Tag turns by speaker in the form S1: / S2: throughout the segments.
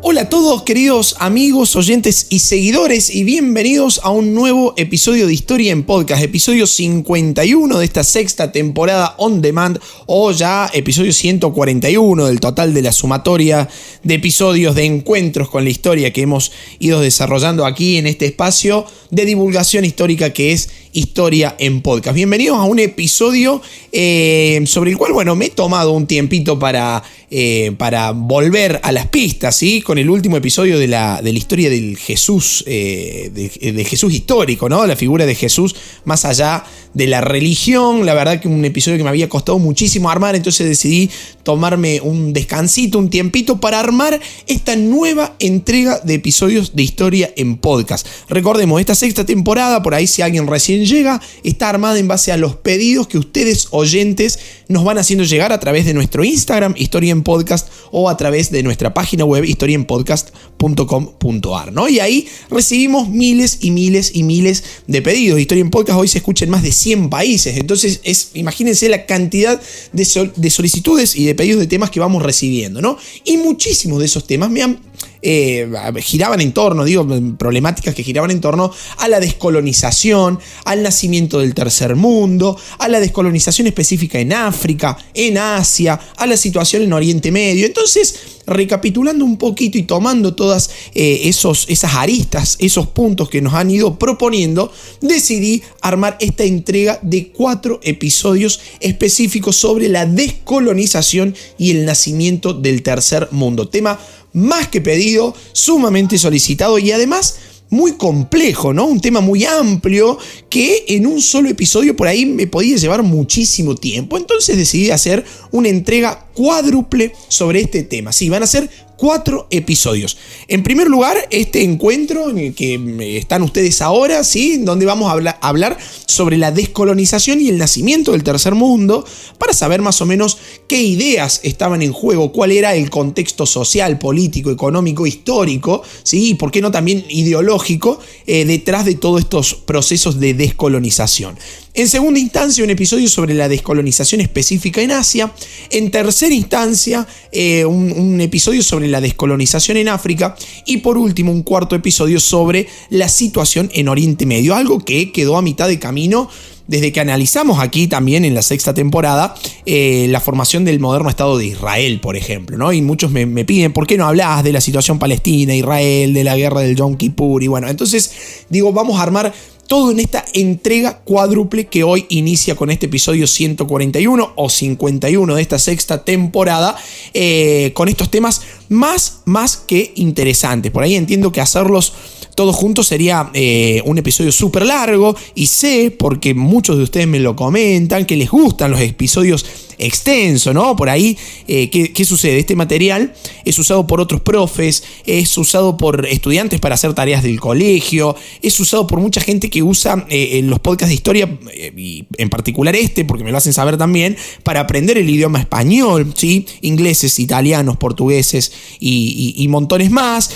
S1: Hola a todos queridos amigos, oyentes y seguidores y bienvenidos a un nuevo episodio de Historia en Podcast, episodio 51 de esta sexta temporada on demand o ya episodio 141 del total de la sumatoria de episodios de encuentros con la historia que hemos ido desarrollando aquí en este espacio de divulgación histórica que es Historia en Podcast. Bienvenidos a un episodio eh, sobre el cual, bueno, me he tomado un tiempito para, eh, para volver a las pistas, ¿sí? Con el último episodio de la, de la historia del Jesús, eh, de, Jesús histórico, ¿no? La figura de Jesús más allá de la religión. La verdad que un episodio que me había costado muchísimo armar, entonces decidí tomarme un descansito, un tiempito para armar esta nueva entrega de episodios de Historia en Podcast. Recordemos, esta sexta temporada, por ahí si alguien recién llega está armada en base a los pedidos que ustedes oyentes nos van haciendo llegar a través de nuestro Instagram, Historia en Podcast, o a través de nuestra página web, historienpodcast.com.ar, ¿no? Y ahí recibimos miles y miles y miles de pedidos. Historia en Podcast hoy se escucha en más de 100 países, entonces es, imagínense la cantidad de, de solicitudes y de pedidos de temas que vamos recibiendo, ¿no? Y muchísimos de esos temas me han eh, giraban en torno, digo, problemáticas que giraban en torno a la descolonización, al nacimiento del tercer mundo, a la descolonización específica en África, en Asia, a la situación en Oriente Medio. Entonces, recapitulando un poquito y tomando todas eh, esos, esas aristas, esos puntos que nos han ido proponiendo, decidí armar esta entrega de cuatro episodios específicos sobre la descolonización y el nacimiento del tercer mundo. Tema más que pedido, sumamente solicitado y además muy complejo, ¿no? Un tema muy amplio que en un solo episodio por ahí me podía llevar muchísimo tiempo. Entonces decidí hacer una entrega cuádruple sobre este tema. Sí, van a ser cuatro episodios. En primer lugar, este encuentro en el que están ustedes ahora, ¿sí? Donde vamos a hablar sobre la descolonización y el nacimiento del tercer mundo, para saber más o menos qué ideas estaban en juego, cuál era el contexto social, político, económico, histórico, ¿sí? Y por qué no también ideológico eh, detrás de todos estos procesos de descolonización. En segunda instancia, un episodio sobre la descolonización específica en Asia. En tercera instancia, eh, un, episodio sobre la descolonización en África. Y por último, un cuarto episodio sobre la situación en Oriente Medio. Algo que quedó a mitad de camino desde que analizamos aquí también en la sexta temporada eh, la formación del moderno Estado de Israel, por ejemplo, ¿no? Y muchos me, me, piden, ¿por qué no hablas de la situación palestina, Israel, de la guerra del Yom Kippur? Y bueno, entonces digo, vamos a armar todo en esta entrega cuádruple que hoy inicia con este episodio 141 o 51 de esta sexta temporada, eh, con estos temas más, más que interesantes. Por ahí entiendo que hacerlos todos juntos sería eh, un episodio súper largo y sé, porque muchos de ustedes me lo comentan, que les gustan los episodios extensos, ¿no? Por ahí, eh, ¿qué, sucede? Este material es usado por otros profes, es usado por estudiantes para hacer tareas del colegio, es usado por mucha gente que usa eh, los podcasts de historia, y en particular este, porque me lo hacen saber también, para aprender el idioma español, ¿sí? Ingleses, italianos, portugueses y montones más.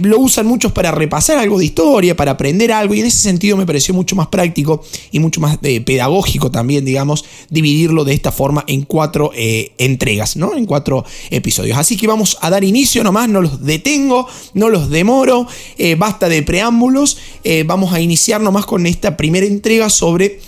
S1: lo usan muchos para repasar algo de historia, para aprender algo, y en ese sentido me pareció mucho más práctico y mucho más eh, pedagógico también, digamos, dividirlo de esta forma en cuatro eh, entregas, ¿no? En cuatro episodios. Así que vamos a dar inicio nomás, no los detengo, no los demoro, eh, basta de preámbulos, vamos a iniciar nomás con esta primera entrega sobre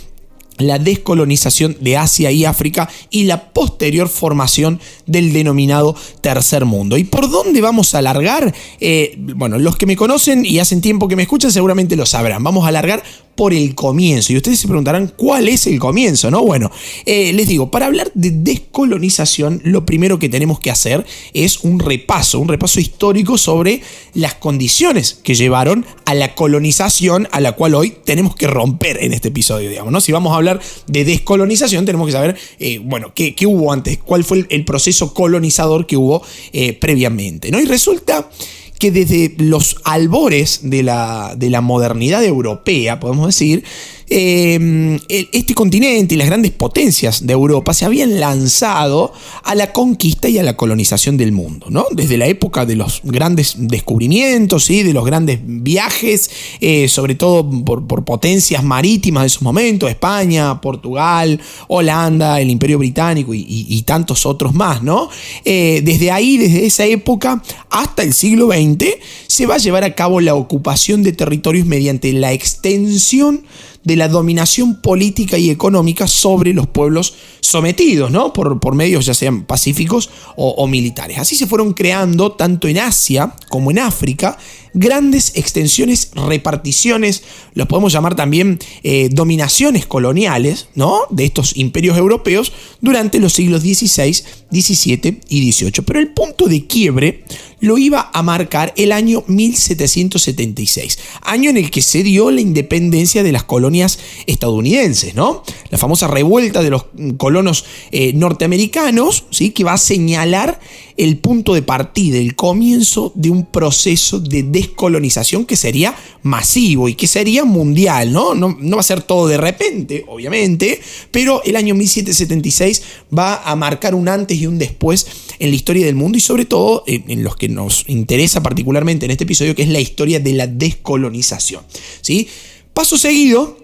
S1: la descolonización de Asia y África y la posterior formación del denominado tercer mundo. ¿Y por dónde vamos a alargar? Eh, bueno, los que me conocen y hacen tiempo que me escuchan seguramente lo sabrán. Vamos a alargar por el comienzo. Y ustedes se preguntarán cuál es el comienzo, ¿no? Bueno, eh, les digo, para hablar de descolonización, lo primero que tenemos que hacer es un repaso, un repaso histórico sobre las condiciones que llevaron a la colonización a la cual hoy tenemos que romper en este episodio, digamos, ¿no? Si vamos a hablar de descolonización, tenemos que saber, eh, bueno, ¿qué, hubo antes, cuál fue el, proceso colonizador que hubo eh, previamente, ¿no? Y resulta que desde los albores de la, de la modernidad europea, podemos decir, eh, este continente y las grandes potencias de Europa se habían lanzado a la conquista y a la colonización del mundo, ¿no? Desde la época de los grandes descubrimientos, y de los grandes viajes, eh, sobre todo por, potencias marítimas de esos momentos, España, Portugal, Holanda, el Imperio Británico y, tantos otros más, ¿no? Eh, desde ahí, desde esa época hasta el siglo XX, se va a llevar a cabo la ocupación de territorios mediante la extensión de la dominación política y económica sobre los pueblos sometidos, ¿no? Por, por medios ya sean pacíficos o, militares. Así se fueron creando, tanto en Asia como en África, grandes extensiones, reparticiones, los podemos llamar también eh, dominaciones coloniales, ¿no? De estos imperios europeos durante los siglos XVI, XVII y XVIII. Pero el punto de quiebre lo iba a marcar el año 1776, año en el que se dio la independencia de las colonias estadounidenses, ¿no? La famosa revuelta de los colonos eh, norteamericanos, ¿sí? Que va a señalar el punto de partida, el comienzo de un proceso de descolonización que sería masivo y que sería mundial, ¿no? No, no va a ser todo de repente, obviamente, pero el año 1776 va a marcar un antes y un después en la historia del mundo y sobre todo en, los que nos interesa particularmente en este episodio, que es la historia de la descolonización. ¿sí? Paso seguido,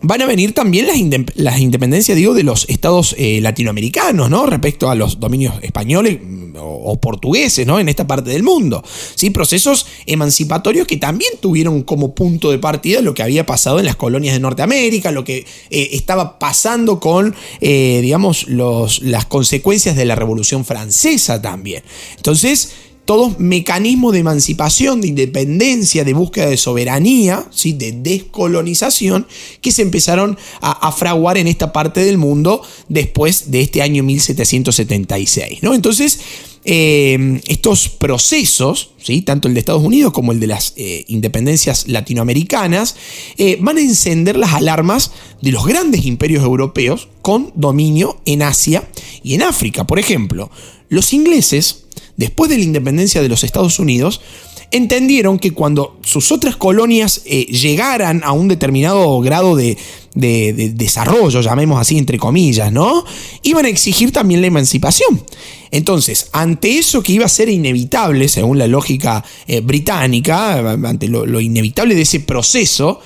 S1: van a venir también las, independencias, digo, de los estados eh, latinoamericanos, ¿no? Respecto a los dominios españoles mm, o, portugueses, ¿no? En esta parte del mundo. ¿sí? Procesos emancipatorios que también tuvieron como punto de partida lo que había pasado en las colonias de Norteamérica, lo que eh, estaba pasando con, eh, digamos, los, las consecuencias de la Revolución Francesa también. Entonces, todos mecanismos de emancipación, de independencia, de búsqueda de soberanía, ¿sí? de descolonización, que se empezaron a, fraguar en esta parte del mundo después de este año 1776. ¿no? Entonces, eh, estos procesos, ¿sí? tanto el de Estados Unidos como el de las eh, independencias latinoamericanas, eh, van a encender las alarmas de los grandes imperios europeos con dominio en Asia y en África. Por ejemplo, los ingleses después de la independencia de los Estados Unidos, entendieron que cuando sus otras colonias eh, llegaran a un determinado grado de, desarrollo, llamemos así entre comillas, ¿no? Iban a exigir también la emancipación. Entonces, ante eso que iba a ser inevitable, según la lógica eh, británica, ante lo inevitable de ese proceso,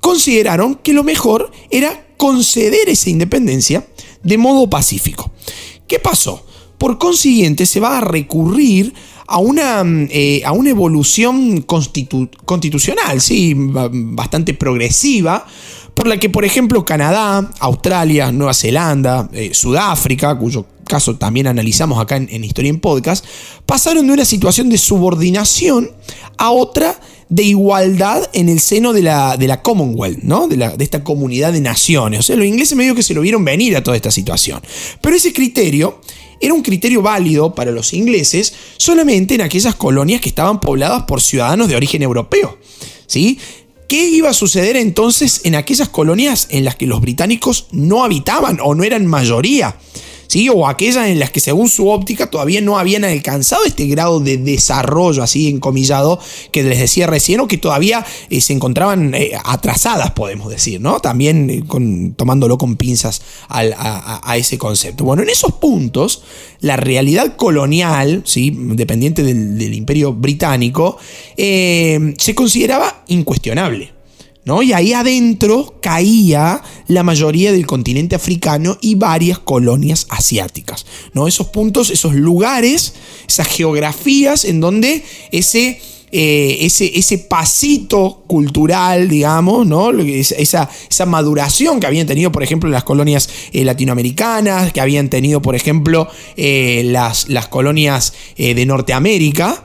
S1: consideraron que lo mejor era conceder esa independencia de modo pacífico. ¿Qué pasó? Por consiguiente, se va a recurrir a una, mm, eh, a una evolución constitucional, ¿sí? bastante progresiva, por la que, por ejemplo, Canadá, Australia, Nueva Zelanda, eh, Sudáfrica, cuyo caso también analizamos acá en, Historia en Podcast, pasaron de una situación de subordinación a otra de igualdad en el seno de la, de la Commonwealth, ¿no? De, de, esta comunidad de naciones. O sea, los ingleses medio que se lo vieron venir a toda esta situación. Pero ese criterio era un criterio válido para los ingleses solamente en aquellas colonias que estaban pobladas por ciudadanos de origen europeo. ¿sí? ¿Qué iba a suceder entonces en aquellas colonias en las que los británicos no habitaban o no eran mayoría? O aquellas en las que según su óptica todavía no habían alcanzado este grado de desarrollo así encomillado que les decía recién o que todavía eh, se encontraban eh, atrasadas, podemos decir, ¿no? También eh, tomándolo con pinzas a, ese concepto. Bueno, en esos puntos, la realidad colonial, ¿sí? dependiente del, imperio británico, se consideraba incuestionable. Y ahí adentro caía la mayoría del continente africano y varias colonias asiáticas, ¿no? Esos puntos, esos lugares, esas geografías en donde ese... Eh, ese, ese, pasito cultural, digamos, ¿no? Esa, esa, maduración que habían tenido, por ejemplo, las colonias eh, latinoamericanas, que habían tenido, por ejemplo, eh, las, las, colonias de Norteamérica,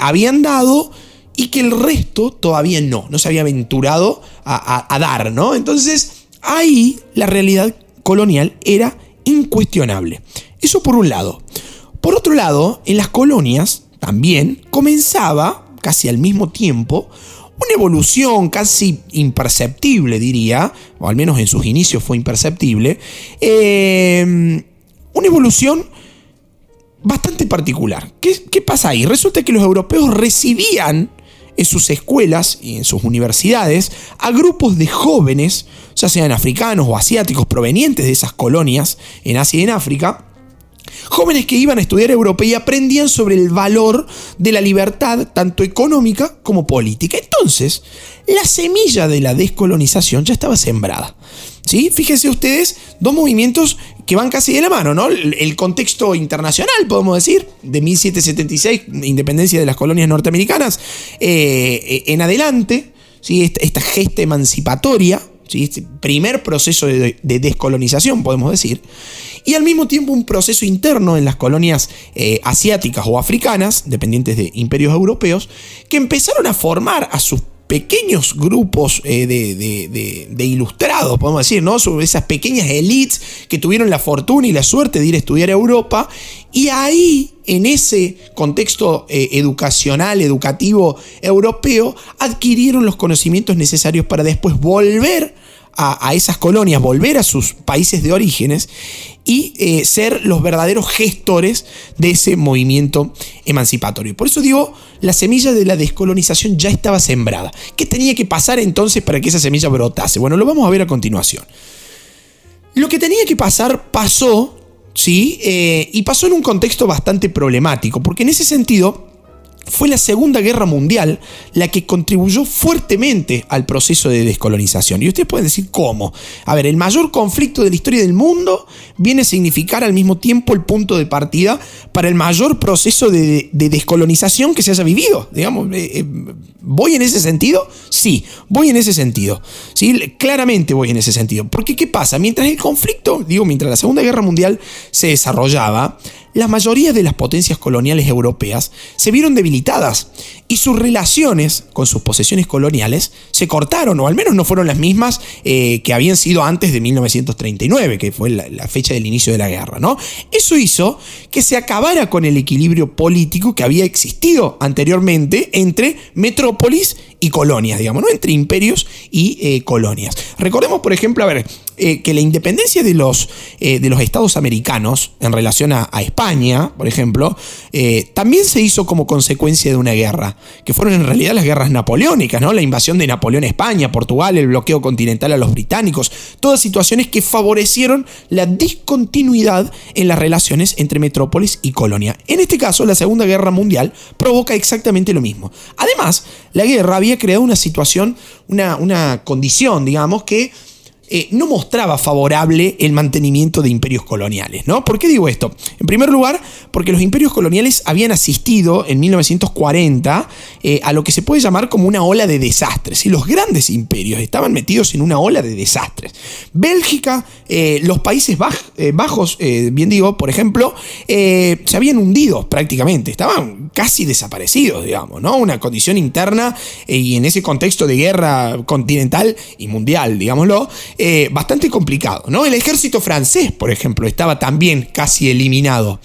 S1: habían dado y que el resto todavía no, no se había aventurado a, dar, ¿no? Entonces, ahí la realidad colonial era incuestionable. Eso por un lado. Por otro lado, en las colonias también comenzaba, casi al mismo tiempo, una evolución casi imperceptible, diría, o al menos en sus inicios fue imperceptible, eh, una evolución bastante particular. ¿Qué, ¿Qué, pasa ahí? Resulta que los europeos recibían en sus escuelas y en sus universidades a grupos de jóvenes, ya sean africanos o asiáticos provenientes de esas colonias en Asia y en África, Jóvenes que iban a estudiar Europa y aprendían sobre el valor de la libertad, tanto económica como política. Entonces, la semilla de la descolonización ya estaba sembrada. ¿Sí? Fíjense ustedes, dos movimientos que van casi de la mano, ¿no? El contexto internacional, podemos decir, de 1776, independencia de las colonias norteamericanas, eh, en adelante, ¿sí? esta, esta gesta emancipatoria, ¿sí? este primer proceso de descolonización, podemos decir, y al mismo tiempo un proceso interno en las colonias eh, asiáticas o africanas, dependientes de imperios europeos, que empezaron a formar a sus pequeños grupos eh, de, ilustrados, podemos decir, ¿no? Sobre esas pequeñas elites que tuvieron la fortuna y la suerte de ir a estudiar a Europa. Y ahí, en ese contexto eh, educacional, educativo europeo, adquirieron los conocimientos necesarios para después volver a, esas colonias, volver a sus países de orígenes y eh, ser los verdaderos gestores de ese movimiento emancipatorio. Por eso digo, la semilla de la descolonización ya estaba sembrada. ¿Qué tenía que pasar entonces para que esa semilla brotase? Bueno, lo vamos a ver a continuación. Lo que tenía que pasar pasó, ¿sí? Eh, y pasó en un contexto bastante problemático, porque en ese sentido fue la Segunda Guerra Mundial la que contribuyó fuertemente al proceso de descolonización. Y ustedes pueden decir cómo. A ver, el mayor conflicto de la historia del mundo viene a significar al mismo tiempo el punto de partida para el mayor proceso de, descolonización que se haya vivido. Digamos, eh, eh, ¿voy en ese sentido? Sí, voy en ese sentido. ¿sí? Claramente voy en ese sentido. Porque ¿qué pasa? Mientras el conflicto, digo, mientras la Segunda Guerra Mundial se desarrollaba, la mayoría de las potencias coloniales europeas se vieron debilitadas y sus relaciones con sus posesiones coloniales se cortaron, o al menos no fueron las mismas eh, que habían sido antes de 1939, que fue la, fecha del inicio de la guerra. ¿no? Eso hizo que se acabara con el equilibrio político que había existido anteriormente entre metrópolis y colonias, digamos, ¿no? entre imperios y eh, colonias. Recordemos, por ejemplo, a ver, eh, que la independencia de los, eh, de los estados americanos en relación a, España, por ejemplo, también se hizo como consecuencia de una guerra, que fueron en realidad las guerras napoleónicas, ¿no? la invasión de Napoleón a España, Portugal, el bloqueo continental a los británicos, todas situaciones que favorecieron la discontinuidad en las relaciones entre metrópolis y colonia. En este caso, la Segunda Guerra Mundial provoca exactamente lo mismo. Además, la guerra había creado una situación, una, una condición, digamos, que eh, no mostraba favorable el mantenimiento de imperios coloniales. ¿no? ¿Por qué digo esto? En primer lugar, porque los imperios coloniales habían asistido en 1940 eh, a lo que se puede llamar como una ola de desastres. Y los grandes imperios estaban metidos en una ola de desastres. Bélgica, eh, los Países Bajos, bien digo, por ejemplo, se habían hundido prácticamente, estaban casi desaparecidos, digamos, ¿no? Una condición interna y en ese contexto de guerra continental y mundial, digámoslo, eh, bastante complicado. ¿no? El ejército francés, por ejemplo, estaba también casi eliminado.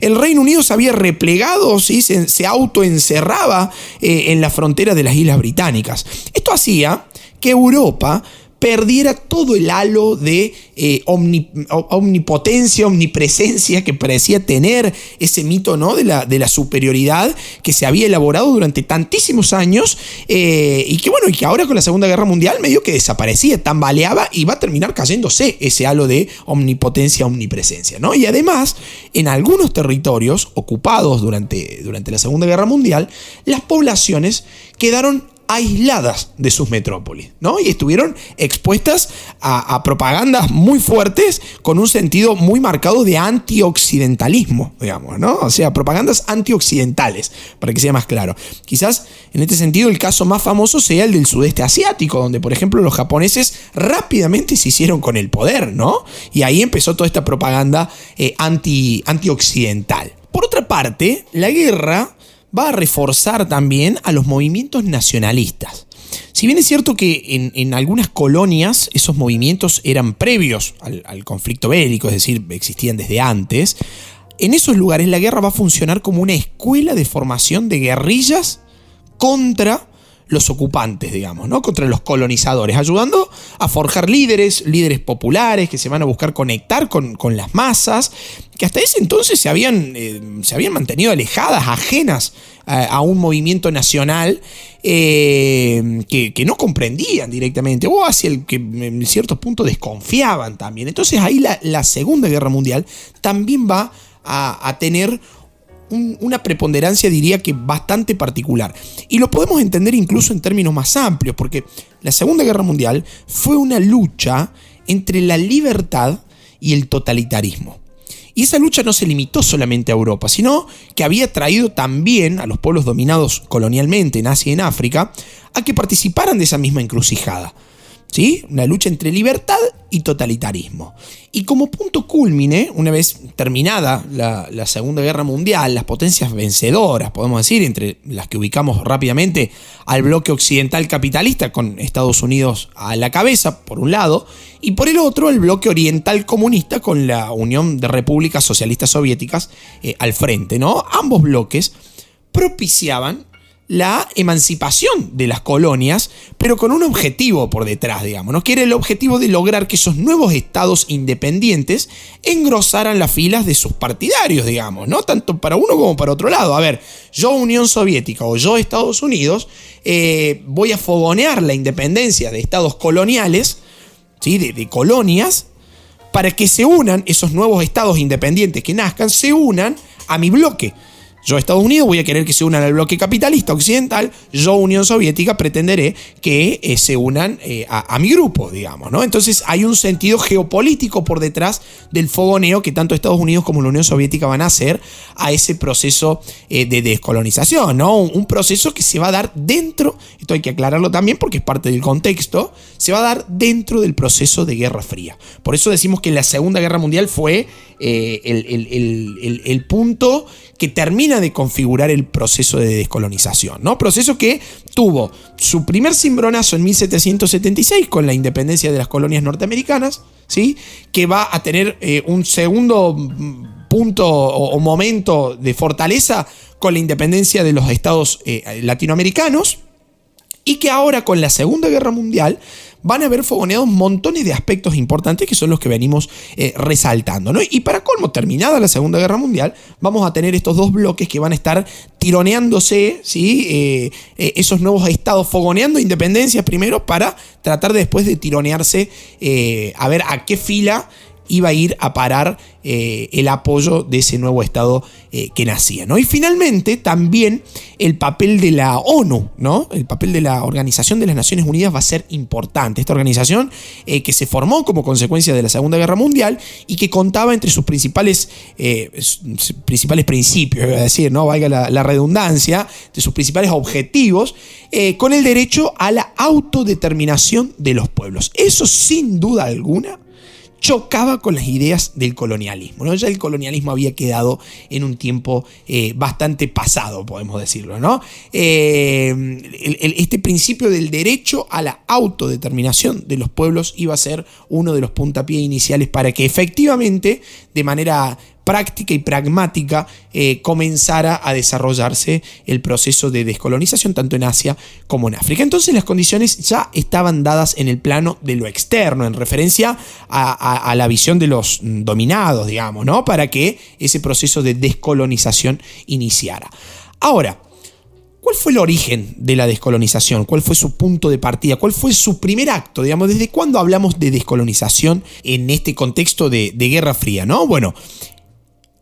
S1: El Reino Unido se había replegado, ¿sí? se, autoencerraba eh, en la frontera de las Islas Británicas. Esto hacía que Europa perdiera todo el halo de eh, omnipotencia, omnipresencia que parecía tener ese mito ¿no? de, la, de la superioridad que se había elaborado durante tantísimos años eh, y que bueno, y que ahora con la Segunda Guerra Mundial medio que desaparecía, tambaleaba y va a terminar cayéndose ese halo de omnipotencia, omnipresencia. ¿no? Y además, en algunos territorios ocupados durante, durante la Segunda Guerra Mundial, las poblaciones quedaron aisladas de sus metrópolis, ¿no? Y estuvieron expuestas a, propagandas muy fuertes con un sentido muy marcado de antioccidentalismo, digamos, ¿no? O sea, propagandas antioccidentales, para que sea más claro. Quizás en este sentido el caso más famoso sea el del sudeste asiático, donde por ejemplo los japoneses rápidamente se hicieron con el poder, ¿no? Y ahí empezó toda esta propaganda eh, anti, antioccidental. Por otra parte, la guerra va a reforzar también a los movimientos nacionalistas. Si bien es cierto que en, algunas colonias esos movimientos eran previos al, al, conflicto bélico, es decir, existían desde antes, en esos lugares la guerra va a funcionar como una escuela de formación de guerrillas contra los ocupantes, digamos, ¿no? Contra los colonizadores, ayudando a forjar líderes, líderes populares que se van a buscar conectar con, las masas, que hasta ese entonces se habían, eh, se habían mantenido alejadas, ajenas a, un movimiento nacional eh, que, no comprendían directamente, o hacia el que en ciertos puntos desconfiaban también. Entonces ahí la, Segunda Guerra Mundial también va a, a tener una preponderancia, diría que bastante particular. Y lo podemos entender incluso en términos más amplios, porque la Segunda Guerra Mundial fue una lucha entre la libertad y el totalitarismo. Y esa lucha no se limitó solamente a Europa, sino que había traído también a los pueblos dominados colonialmente en Asia y en África a que participaran de esa misma encrucijada. ¿Sí? Una lucha entre libertad y totalitarismo. Y como punto culmine, una vez terminada la, Segunda Guerra Mundial, las potencias vencedoras, podemos decir, entre las que ubicamos rápidamente al bloque occidental capitalista, con Estados Unidos a la cabeza, por un lado, y por el otro, el bloque oriental comunista, con la Unión de Repúblicas Socialistas Soviéticas eh, al frente. ¿no? Ambos bloques propiciaban la emancipación de las colonias, pero con un objetivo por detrás, digamos, ¿no? que era el objetivo de lograr que esos nuevos estados independientes engrosaran las filas de sus partidarios, digamos, ¿no? tanto para uno como para otro lado. A ver, yo Unión Soviética o yo Estados Unidos eh, voy a fogonear la independencia de estados coloniales, ¿sí? de, de colonias, para que se unan esos nuevos estados independientes que nazcan, se unan a mi bloque. Yo, Estados Unidos, voy a querer que se unan al bloque capitalista occidental. Yo, Unión Soviética, pretenderé que eh, se unan eh, a, mi grupo, digamos, ¿no? Entonces hay un sentido geopolítico por detrás del fogoneo que tanto Estados Unidos como la Unión Soviética van a hacer a ese proceso eh, de descolonización, ¿no? Un, proceso que se va a dar dentro, esto hay que aclararlo también porque es parte del contexto, se va a dar dentro del proceso de Guerra Fría. Por eso decimos que la Segunda Guerra Mundial fue el, el punto que termina de configurar el proceso de descolonización, ¿no? Proceso que tuvo su primer cimbronazo en 1776 con la independencia de las colonias norteamericanas, ¿sí? Que va a tener eh, un segundo mm, punto o, momento de fortaleza con la independencia de los estados eh, latinoamericanos y que ahora con la Segunda Guerra Mundial van a haber fogoneados montones de aspectos importantes que son los que venimos eh, resaltando. ¿no? Y para colmo, terminada la Segunda Guerra Mundial, vamos a tener estos dos bloques que van a estar tironeándose, ¿sí? Eh, eh, esos nuevos estados fogoneando independencias primero para tratar después de tironearse a ver a qué fila iba a ir a parar eh, el apoyo de ese nuevo Estado eh, que nacía. ¿no? Y finalmente también el papel de la ONU, ¿no? el papel de la Organización de las Naciones Unidas va a ser importante. Esta organización eh, que se formó como consecuencia de la Segunda Guerra Mundial y que contaba entre sus principales, principales principios, a decir, ¿no? valga la, la redundancia, de sus principales objetivos, con el derecho a la autodeterminación de los pueblos. Eso sin duda alguna chocaba con las ideas del colonialismo. ¿no? Ya el colonialismo había quedado en un tiempo eh, bastante pasado, podemos decirlo. ¿no? Eh, este principio del derecho a la autodeterminación de los pueblos iba a ser uno de los puntapiés iniciales para que efectivamente, de manera práctica y pragmática eh, comenzara a desarrollarse el proceso de descolonización tanto en Asia como en África. Entonces las condiciones ya estaban dadas en el plano de lo externo, en referencia a, la visión de los dominados, digamos, ¿no? Para que ese proceso de descolonización iniciara. Ahora, ¿Cuál fue el origen de la descolonización? ¿Cuál fue su punto de partida? ¿Cuál fue su primer acto? Digamos, ¿desde cuándo hablamos de descolonización en este contexto de, de Guerra Fría? ¿no? Bueno,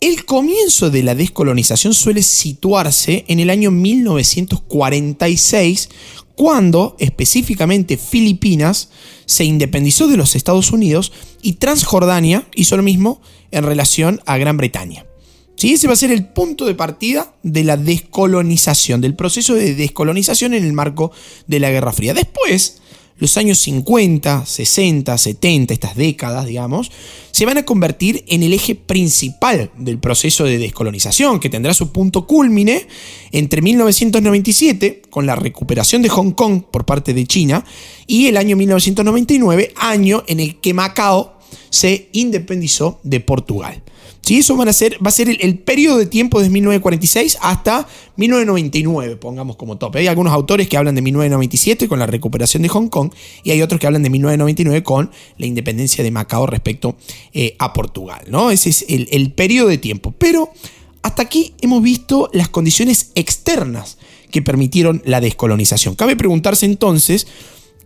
S1: el comienzo de la descolonización suele situarse en el año 1946, cuando específicamente Filipinas se independizó de los Estados Unidos y Transjordania hizo lo mismo en relación a Gran Bretaña. ¿Sí? Ese va a ser el punto de partida de la descolonización, del proceso de descolonización en el marco de la Guerra Fría. Después, los años 50, 60, 70, estas décadas, digamos, se van a convertir en el eje principal del proceso de descolonización, que tendrá su punto culmine entre 1997, con la recuperación de Hong Kong por parte de China, y el año 1999, año en el que Macao se independizó de Portugal. ¿Sí? Eso a ser, va a ser el, periodo de tiempo desde 1946 hasta 1999, pongamos como tope. Hay algunos autores que hablan de 1997 con la recuperación de Hong Kong y hay otros que hablan de 1999 con la independencia de Macao respecto eh, a Portugal. ¿no? Ese es el, el periodo de tiempo. Pero hasta aquí hemos visto las condiciones externas que permitieron la descolonización. Cabe preguntarse entonces,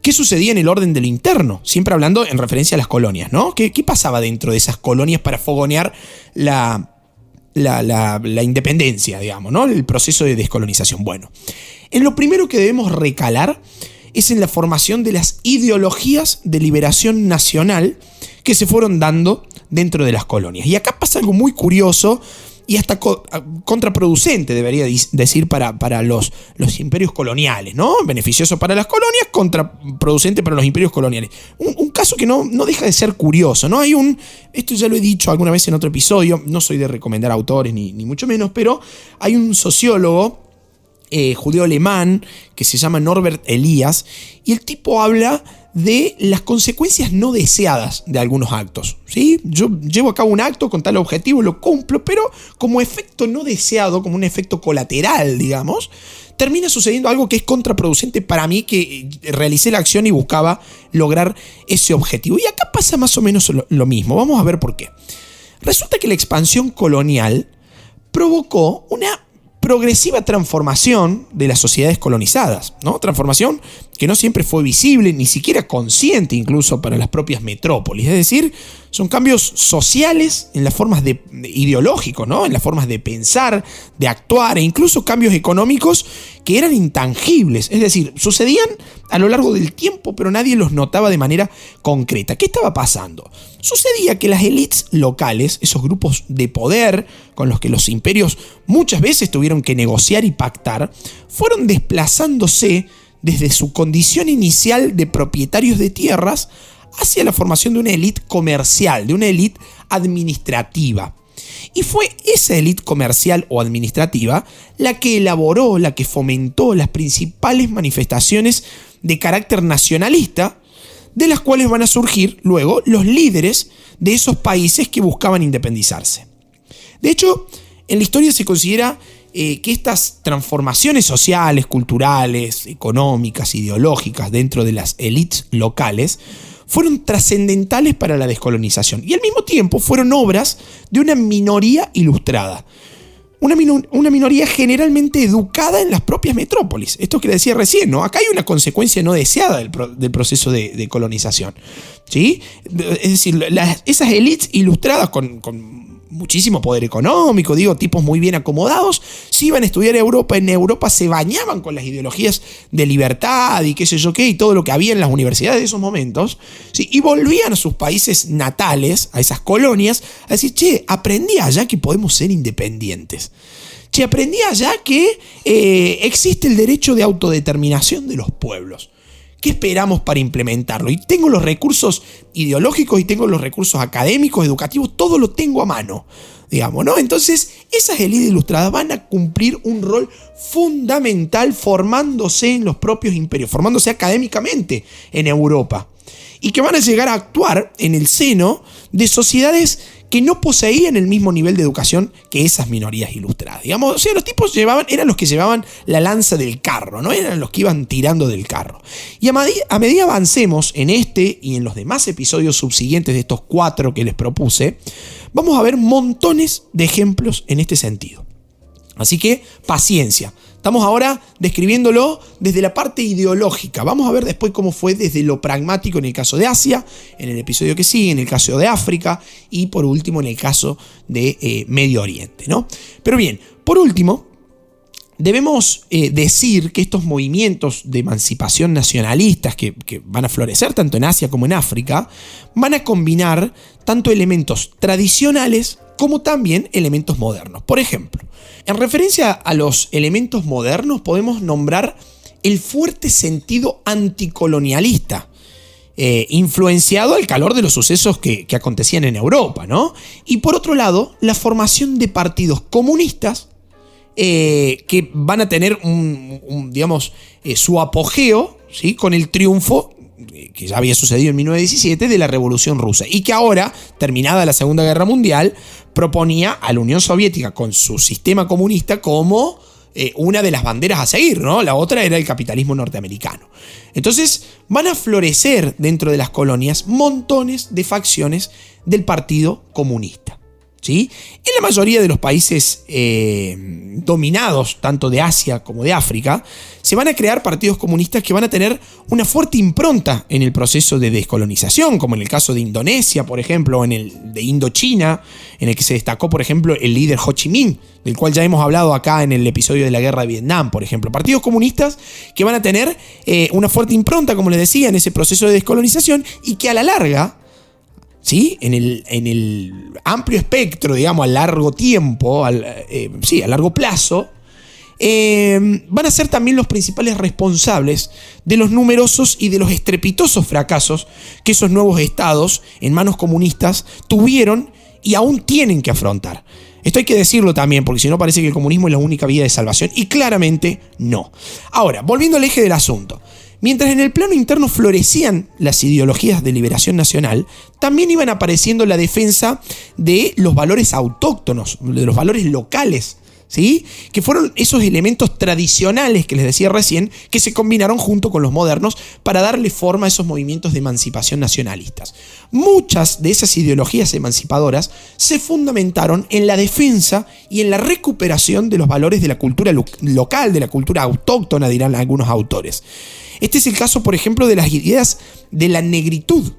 S1: ¿qué sucedía en el orden de lo interno? Siempre hablando en referencia a las colonias, ¿no? ¿Qué, pasaba dentro de esas colonias para fogonear la, la, independencia, digamos, ¿no? El proceso de descolonización. Bueno, en lo primero que debemos recalar es en la formación de las ideologías de liberación nacional que se fueron dando dentro de las colonias. Y acá pasa algo muy curioso y hasta contraproducente, debería decir, para, para los, los, imperios coloniales, ¿no? Beneficioso para las colonias, contraproducente para los imperios coloniales. Un, caso que no, no, deja de ser curioso, ¿no? Hay un, esto ya lo he dicho alguna vez en otro episodio, no soy de recomendar autores ni, ni mucho menos, pero hay un sociólogo eh, judío alemán que se llama Norbert Elias y el tipo habla de las consecuencias no deseadas de algunos actos. ¿sí? Yo llevo a cabo un acto con tal objetivo, lo cumplo, pero como efecto no deseado, como un efecto colateral, digamos, termina sucediendo algo que es contraproducente para mí, que realicé la acción y buscaba lograr ese objetivo. Y acá pasa más o menos lo, lo mismo. Vamos a ver por qué. Resulta que la expansión colonial provocó una progresiva transformación de las sociedades colonizadas, ¿no? Transformación que no siempre fue visible, ni siquiera consciente incluso para las propias metrópolis. Es decir, son cambios sociales en las formas de, ideológicos, ¿no? En las formas de pensar, de actuar e incluso cambios económicos que eran intangibles. Es decir, sucedían a lo largo del tiempo, pero nadie los notaba de manera concreta. ¿Qué estaba pasando? Sucedía que las élites locales, esos grupos de poder con los que los imperios muchas veces tuvieron que negociar y pactar, fueron desplazándose desde su condición inicial de propietarios de tierras hacia la formación de una élite comercial, de una élite administrativa. Y fue esa élite comercial o administrativa la que elaboró, la que fomentó las principales manifestaciones de carácter nacionalista, de las cuales van a surgir luego los líderes de esos países que buscaban independizarse. De hecho, en la historia se considera eh, que estas transformaciones sociales, culturales, económicas, ideológicas dentro de las élites locales fueron trascendentales para la descolonización y al mismo tiempo fueron obras de una minoría ilustrada. Una, minoría generalmente educada en las propias metrópolis. Esto que le decía recién, ¿no? Acá hay una consecuencia no deseada del, proceso de, colonización. ¿sí? Es decir, esas élites ilustradas con muchísimo poder económico, digo, tipos muy bien acomodados, si iban a estudiar a Europa, en Europa se bañaban con las ideologías de libertad y qué sé yo qué, y todo lo que había en las universidades de esos momentos, ¿sí? y volvían a sus países natales, a esas colonias, a decir, che, aprendí allá que podemos ser independientes. Che, aprendí allá que eh, existe el derecho de autodeterminación de los pueblos. ¿Qué esperamos para implementarlo? Y tengo los recursos ideológicos y tengo los recursos académicos, educativos, todo lo tengo a mano, digamos, ¿no? Entonces, esas élites ilustradas van a cumplir un rol fundamental formándose en los propios imperios, formándose académicamente en Europa. Y que van a llegar a actuar en el seno de sociedades que no poseían el mismo nivel de educación que esas minorías ilustradas. Digamos, o sea, los tipos llevaban, eran los que llevaban la lanza del carro, ¿no? Eran los que iban tirando del carro. Y a, medida, a medida avancemos en este y en los demás episodios subsiguientes de estos cuatro que les propuse, vamos a ver montones de ejemplos en este sentido. Así que paciencia. Estamos ahora describiéndolo desde la parte ideológica. Vamos a ver después cómo fue desde lo pragmático en el caso de Asia, en el episodio que sigue, en el caso de África y por último en el caso de eh, Medio Oriente. ¿no? Pero bien, por último, debemos eh, decir que estos movimientos de emancipación nacionalistas que, que, van a florecer tanto en Asia como en África, van a combinar tanto elementos tradicionales como también elementos modernos. Por ejemplo, en referencia a los elementos modernos podemos nombrar el fuerte sentido anticolonialista, eh, influenciado al calor de los sucesos que, acontecían en Europa, ¿no? Y por otro lado, la formación de partidos comunistas eh, que van a tener digamos, eh, su apogeo ¿sí? con el triunfo que ya había sucedido en 1917, de la Revolución Rusa. Y que ahora, terminada la Segunda Guerra Mundial, proponía a la Unión Soviética con su sistema comunista como eh, una de las banderas a seguir, ¿no? La otra era el capitalismo norteamericano. Entonces van a florecer dentro de las colonias montones de facciones del Partido Comunista. En la mayoría de los países eh, dominados, tanto de Asia como de África, se van a crear partidos comunistas que van a tener una fuerte impronta en el proceso de descolonización, como en el caso de Indonesia, por ejemplo, o en el de Indochina, en el que se destacó, por ejemplo, el líder Ho Chi Minh, del cual ya hemos hablado acá en el episodio de la guerra de Vietnam, por ejemplo. Partidos comunistas que van a tener eh, una fuerte impronta, como les decía, en ese proceso de descolonización y que a la larga ¿sí? En el, en el amplio espectro, digamos, a largo tiempo, eh, sí, a largo plazo, eh, van a ser también los principales responsables de los numerosos y de los estrepitosos fracasos que esos nuevos estados en manos comunistas tuvieron y aún tienen que afrontar. Esto hay que decirlo también, porque si no parece que el comunismo es la única vía de salvación, y claramente no. Ahora, volviendo al eje del asunto. Mientras en el plano interno florecían las ideologías de liberación nacional, también iban apareciendo la defensa de los valores autóctonos, de los valores locales, ¿sí? Que fueron esos elementos tradicionales que les decía recién, que se combinaron junto con los modernos para darle forma a esos movimientos de emancipación nacionalistas. Muchas de esas ideologías emancipadoras se fundamentaron en la defensa y en la recuperación de los valores de la cultura local, de la cultura autóctona, dirán algunos autores. Este es el caso, por ejemplo, de las ideas de la negritud.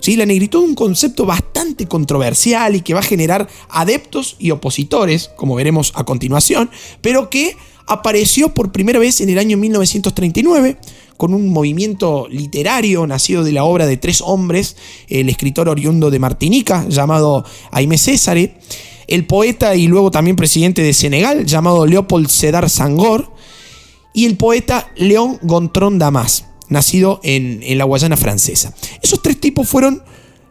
S1: ¿Sí? La negritud es un concepto bastante controversial y que va a generar adeptos y opositores, como veremos a continuación, pero que apareció por primera vez en el año 1939 con un movimiento literario nacido de la obra de tres hombres, el escritor oriundo de Martinica llamado Aimé Césare, el poeta y luego también presidente de Senegal llamado Leopold Sedar Sangor, y el poeta León Gontron Damas, nacido en, la Guayana francesa. Esos tres tipos fueron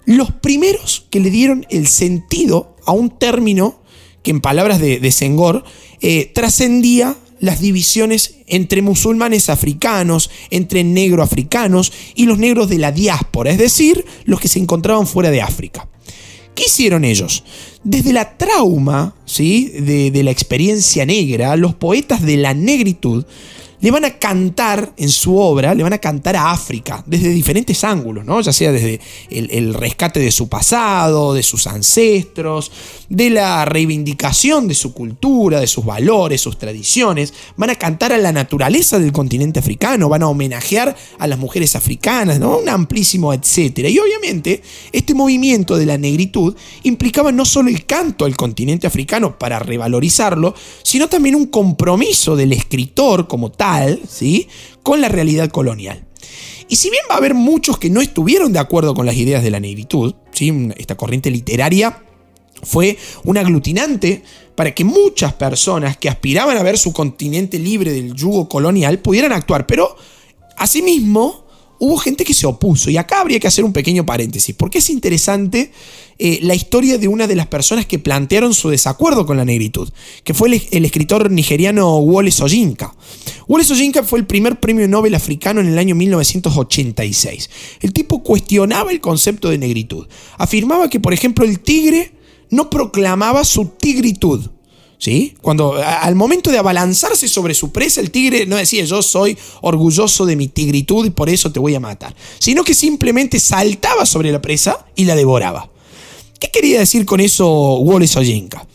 S1: los primeros que le dieron el sentido a un término que en palabras de, Senghor eh, trascendía las divisiones entre musulmanes africanos, entre negro africanos y los negros de la diáspora, es decir, los que se encontraban fuera de África. ¿Qué hicieron ellos? Desde la trauma ¿sí? de, de la experiencia negra, los poetas de la negritud le van a cantar en su obra, le van a cantar a África desde diferentes ángulos, ¿no? Ya sea desde el, rescate de su pasado, de sus ancestros, de la reivindicación de su cultura, de sus valores, sus tradiciones. Van a cantar a la naturaleza del continente africano, van a homenajear a las mujeres africanas, ¿no? Un amplísimo etcétera. Y obviamente, este movimiento de la negritud implicaba no solo el canto al continente africano para revalorizarlo, sino también un compromiso del escritor como tal ¿sí? con la realidad colonial. Y si bien va a haber muchos que no estuvieron de acuerdo con las ideas de la negritud, esta corriente literaria fue un aglutinante para que muchas personas que aspiraban a ver su continente libre del yugo colonial pudieran actuar, pero asimismo hubo gente que se opuso. Y acá habría que hacer un pequeño paréntesis, porque es interesante eh, la historia de una de las personas que plantearon su desacuerdo con la negritud, que fue el, escritor nigeriano Wole Soyinka. Wole Soyinka fue el primer premio Nobel africano en el año 1986. El tipo cuestionaba el concepto de negritud. Afirmaba que, por ejemplo, el tigre no proclamaba su tigritud. ¿Sí? Cuando al momento de abalanzarse sobre su presa, el tigre no decía yo soy orgulloso de mi tigritud y por eso te voy a matar, sino que simplemente saltaba sobre la presa y la devoraba. ¿Qué quería decir con eso Wallace Soyinka?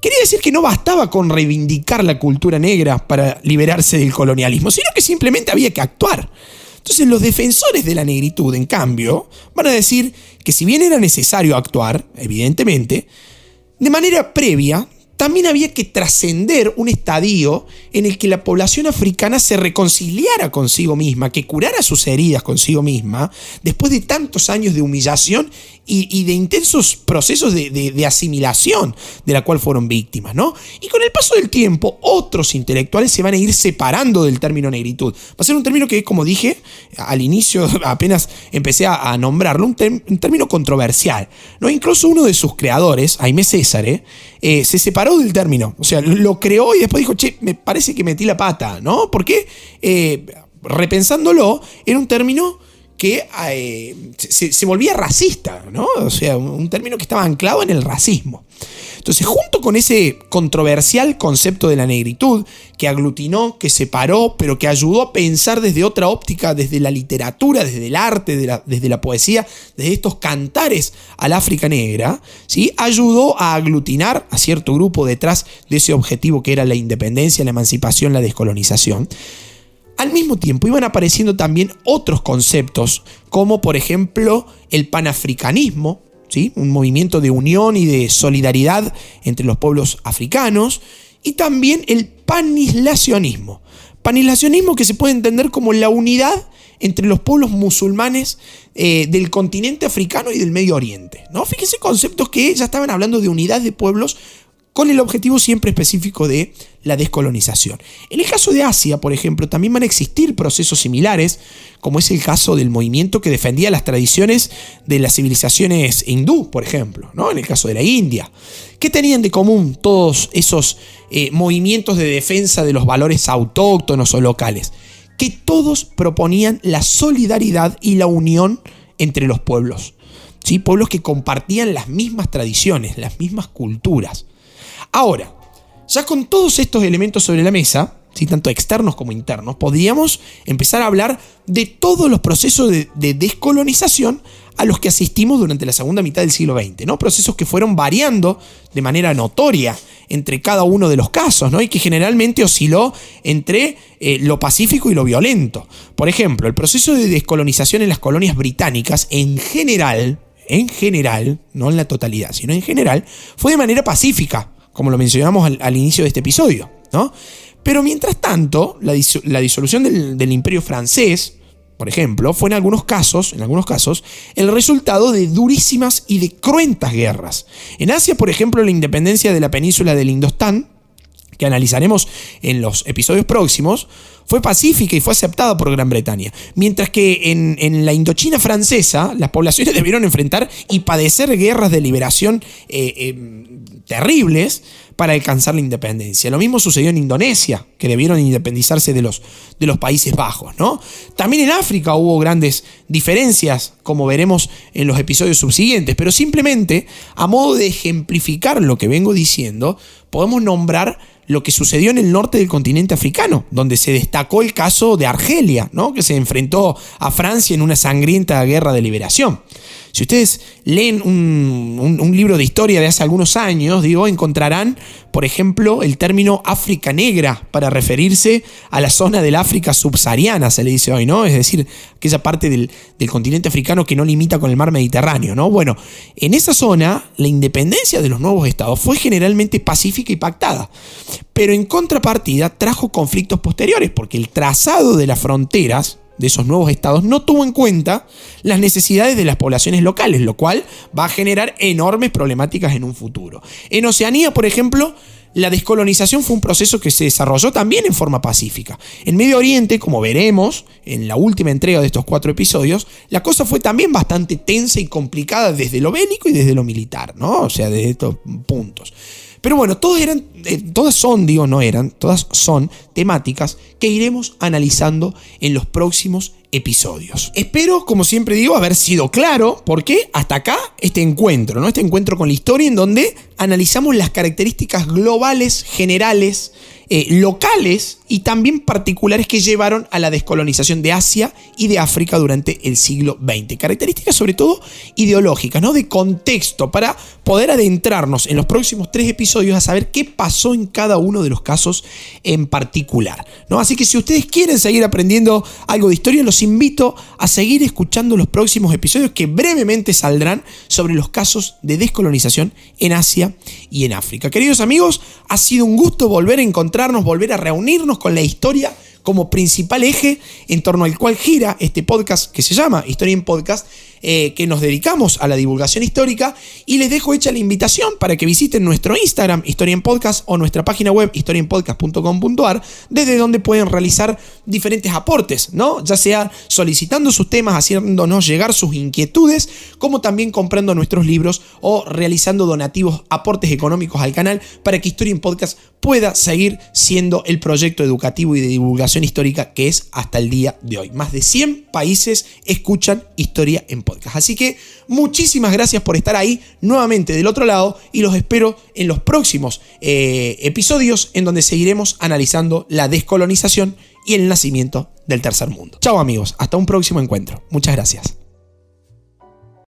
S1: Quería decir que no bastaba con reivindicar la cultura negra para liberarse del colonialismo, sino que simplemente había que actuar. Entonces los defensores de la negritud, en cambio, van a decir que si bien era necesario actuar, evidentemente, de manera previa también había que trascender un estadio en el que la población africana se reconciliara consigo misma, que curara sus heridas consigo misma, después de tantos años de humillación y, de intensos procesos de, asimilación de la cual fueron víctimas, ¿no? Y con el paso del tiempo, otros intelectuales se van a ir separando del término negritud. Va a ser un término que, como dije al inicio, apenas empecé a, nombrarlo, un, término controversial, ¿no? Incluso uno de sus creadores, Jaime César, eh, se separó del término, o sea, lo creó y después dijo, che, me parece que metí la pata, ¿no? ¿Por qué? Eh, repensándolo, era un término que eh, se, volvía racista, ¿no? O sea, un término que estaba anclado en el racismo. Entonces, junto con ese controversial concepto de la negritud, que aglutinó, que separó, pero que ayudó a pensar desde otra óptica, desde la literatura, desde el arte, desde la poesía, desde estos cantares al África negra, ¿sí? ayudó a aglutinar a cierto grupo detrás de ese objetivo que era la independencia, la emancipación, la descolonización. Al mismo tiempo iban apareciendo también otros conceptos, como por ejemplo el panafricanismo, ¿sí? un movimiento de unión y de solidaridad entre los pueblos africanos, y también el panislacionismo. Panislacionismo que se puede entender como la unidad entre los pueblos musulmanes eh, del continente africano y del Medio Oriente. ¿no? Fíjense conceptos que ya estaban hablando de unidad de pueblos con el objetivo siempre específico de la descolonización. En el caso de Asia, por ejemplo, también van a existir procesos similares, como es el caso del movimiento que defendía las tradiciones de las civilizaciones hindú, por ejemplo, ¿no? en el caso de la India. ¿Qué tenían de común todos esos eh, movimientos de defensa de los valores autóctonos o locales? Que todos proponían la solidaridad y la unión entre los pueblos. ¿sí? Pueblos que compartían las mismas tradiciones, las mismas culturas. Ahora, ya con todos estos elementos sobre la mesa, tanto externos como internos, podríamos empezar a hablar de todos los procesos de, descolonización a los que asistimos durante la segunda mitad del siglo XX, ¿no? Procesos que fueron variando de manera notoria entre cada uno de los casos, ¿no? Y que generalmente osciló entre eh, lo pacífico y lo violento. Por ejemplo, el proceso de descolonización en las colonias británicas, en general, en general, no en la totalidad, sino en general, fue de manera pacífica como lo mencionamos al, inicio de este episodio. ¿no? Pero mientras tanto, la, disolución del, del, imperio francés, por ejemplo, fue en algunos casos, en algunos casos, el resultado de durísimas y de cruentas guerras. En Asia, por ejemplo, la independencia de la península del Indostán, que analizaremos en los episodios próximos, fue pacífica y fue aceptada por Gran Bretaña. Mientras que en, la Indochina francesa, las poblaciones debieron enfrentar y padecer guerras de liberación eh, eh, terribles para alcanzar la independencia. Lo mismo sucedió en Indonesia, que debieron independizarse de los, de los Países Bajos. ¿no? También en África hubo grandes diferencias, como veremos en los episodios subsiguientes, pero simplemente, a modo de ejemplificar lo que vengo diciendo, podemos nombrar lo que sucedió en el norte del continente africano, donde se destacó el caso de Argelia, ¿no? que se enfrentó a Francia en una sangrienta guerra de liberación. Si ustedes leen un, libro de historia de hace algunos años, digo, encontrarán, por ejemplo, el término África Negra para referirse a la zona del África subsahariana, se le dice hoy, ¿no? Es decir, aquella parte del, del continente africano que no limita con el mar Mediterráneo, ¿no? Bueno, en esa zona, la independencia de los nuevos estados fue generalmente pacífica y pactada, pero en contrapartida trajo conflictos posteriores, porque el trazado de las fronteras de esos nuevos estados no tuvo en cuenta las necesidades de las poblaciones locales, lo cual va a generar enormes problemáticas en un futuro. En Oceanía, por ejemplo, la descolonización fue un proceso que se desarrolló también en forma pacífica. En Medio Oriente, como veremos en la última entrega de estos cuatro episodios, la cosa fue también bastante tensa y complicada desde lo bélico y desde lo militar, ¿no? O sea, desde estos puntos. Pero bueno, todas eran, eh, todas son, digo, no eran, todas son temáticas que iremos analizando en los próximos episodios. Espero, como siempre digo, haber sido claro porque hasta acá este encuentro, ¿no? Este encuentro con la historia en donde analizamos las características globales, generales, eh, locales y también particulares que llevaron a la descolonización de Asia y de África durante el siglo XX. Características sobre todo ideológicas, ¿no? De contexto, para poder adentrarnos en los próximos tres episodios a saber qué en cada uno de los casos en particular. ¿no? Así que si ustedes quieren seguir aprendiendo algo de historia, los invito a seguir escuchando los próximos episodios que brevemente saldrán sobre los casos de descolonización en Asia y en África. Queridos amigos, ha sido un gusto volver a encontrarnos, volver a reunirnos con la historia como principal eje en torno al cual gira este podcast que se llama Historia en Podcast eh, que nos dedicamos a la divulgación histórica y les dejo hecha la invitación para que visiten nuestro Instagram, Historia en Podcast, o nuestra página web, historienpodcast.com.ar, desde donde pueden realizar diferentes aportes, ¿no? Ya sea solicitando sus temas, haciéndonos llegar sus inquietudes, como también comprando nuestros libros o realizando donativos, aportes económicos al canal para que Historia en Podcast pueda seguir siendo el proyecto educativo y de divulgación histórica que es hasta el día de hoy. Más de 100 países escuchan historia en podcast. Así que muchísimas gracias por estar ahí nuevamente del otro lado y los espero en los próximos eh, episodios en donde seguiremos analizando la descolonización y el nacimiento del tercer mundo. Chao amigos, hasta un próximo encuentro. Muchas gracias.